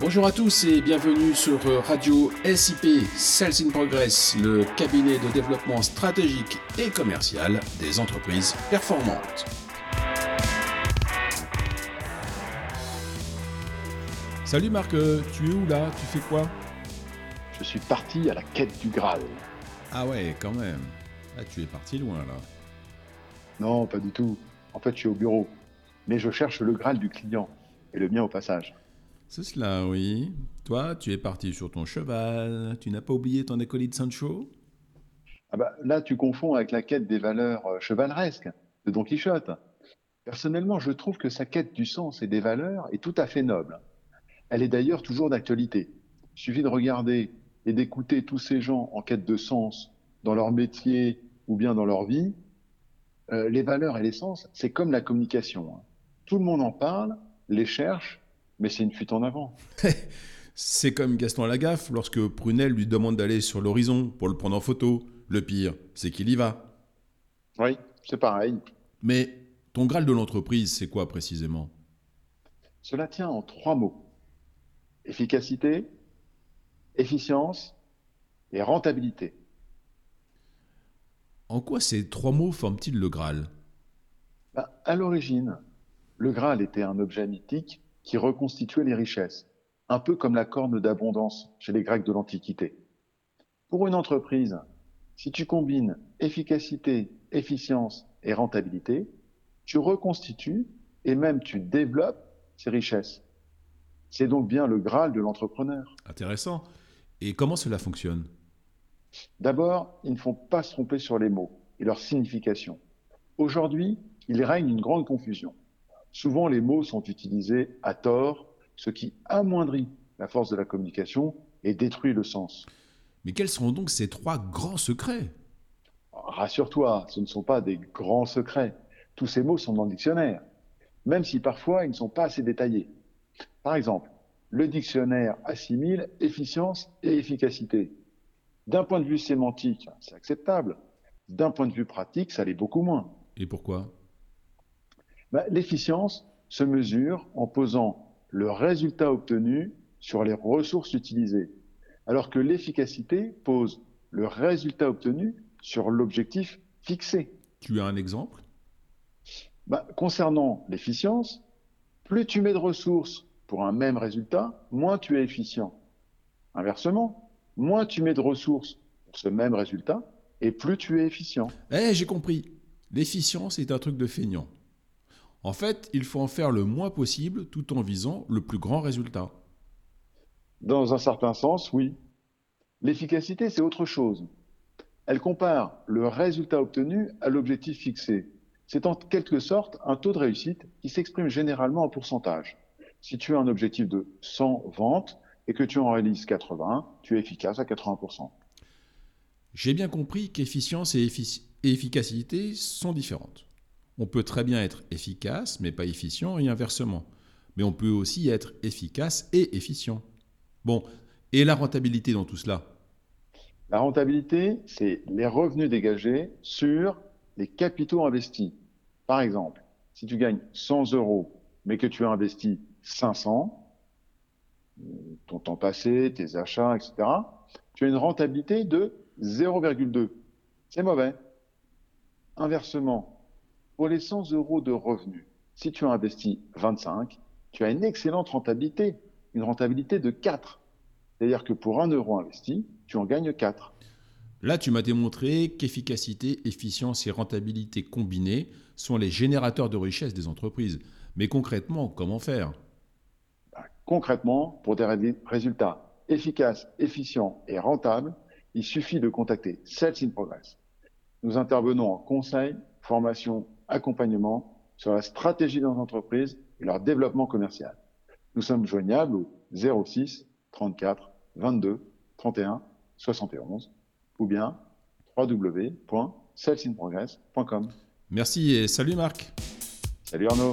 Bonjour à tous et bienvenue sur Radio SIP Sales in Progress, le cabinet de développement stratégique et commercial des entreprises performantes. Salut Marc, euh, tu es où là? Tu fais quoi? Je suis parti à la quête du Graal. Ah ouais, quand même. Ah, tu es parti loin là. Non, pas du tout. En fait, je suis au bureau. Mais je cherche le Graal du client et le mien au passage. C'est cela, oui. Toi, tu es parti sur ton cheval. Tu n'as pas oublié ton acolyte Sancho? Ah bah, là, tu confonds avec la quête des valeurs euh, chevaleresques de Don Quichotte. Personnellement, je trouve que sa quête du sens et des valeurs est tout à fait noble. Elle est d'ailleurs toujours d'actualité. Il suffit de regarder et d'écouter tous ces gens en quête de sens dans leur métier ou bien dans leur vie. Euh, les valeurs et les sens, c'est comme la communication. Hein. Tout le monde en parle, les cherche, mais c'est une fuite en avant. c'est comme Gaston Lagaffe lorsque Prunel lui demande d'aller sur l'horizon pour le prendre en photo. Le pire, c'est qu'il y va. Oui, c'est pareil. Mais ton Graal de l'entreprise, c'est quoi précisément? Cela tient en trois mots. Efficacité, efficience et rentabilité. En quoi ces trois mots forment-ils le Graal? Bah, À l'origine, le Graal était un objet mythique qui reconstituait les richesses, un peu comme la corne d'abondance chez les Grecs de l'Antiquité. Pour une entreprise, si tu combines efficacité, efficience et rentabilité, tu reconstitues et même tu développes ces richesses. C'est donc bien le Graal de l'entrepreneur. Intéressant. Et comment cela fonctionne? D'abord, il ne faut pas se tromper sur les mots et leur signification. Aujourd'hui, il règne une grande confusion. Souvent, les mots sont utilisés à tort, ce qui amoindrit la force de la communication et détruit le sens. Mais quels sont donc ces trois grands secrets? Rassure-toi, ce ne sont pas des grands secrets. Tous ces mots sont dans le dictionnaire, même si parfois ils ne sont pas assez détaillés. Par exemple, le dictionnaire assimile efficience et efficacité. D'un point de vue sémantique, c'est acceptable. D'un point de vue pratique, ça l'est beaucoup moins. Et pourquoi? Bah, L'efficience se mesure en posant le résultat obtenu sur les ressources utilisées, alors que l'efficacité pose le résultat obtenu sur l'objectif fixé. Tu as un exemple? Bah, Concernant l'efficience, plus tu mets de ressources pour un même résultat, moins tu es efficient. Inversement, moins tu mets de ressources pour ce même résultat, et plus tu es efficient. Eh, j'ai compris. L'efficience est un truc de feignant. En fait, il faut en faire le moins possible tout en visant le plus grand résultat. Dans un certain sens, oui. L'efficacité, c'est autre chose. Elle compare le résultat obtenu à l'objectif fixé. C'est en quelque sorte un taux de réussite qui s'exprime généralement en pourcentage. Si tu as un objectif de 100 ventes et que tu en réalises 80, tu es efficace à 80%. J'ai bien compris qu'efficience et, efficacité sont différentes. On peut très bien être efficace mais pas efficient et inversement. Mais on peut aussi être efficace et efficient. Bon, et la rentabilité dans tout cela? La rentabilité, c'est les revenus dégagés sur les capitaux investis. Par exemple, si tu gagnes 100 euros mais que tu as investi 500, ton temps passé, tes achats, etc., tu as une rentabilité de 0,2. C'est mauvais. Inversement, pour les 100 euros de revenus, si tu as investi 25, tu as une excellente rentabilité, une rentabilité de 4. C'est-à-dire que pour 1 euro investi, tu en gagnes 4. Là, tu m'as démontré qu'efficacité, efficience et rentabilité combinées sont les générateurs de richesse des entreprises. Mais concrètement, comment faire? Concrètement, pour des résultats efficaces, efficients et rentables, il suffit de contacter Sales in Progress. Nous intervenons en conseil, formation, accompagnement sur la stratégie dans l'entreprise et leur développement commercial. Nous sommes joignables au 06 34 22 31 71 ou bien www.salesinprogress.com. Merci et salut Marc. Salut Arnaud.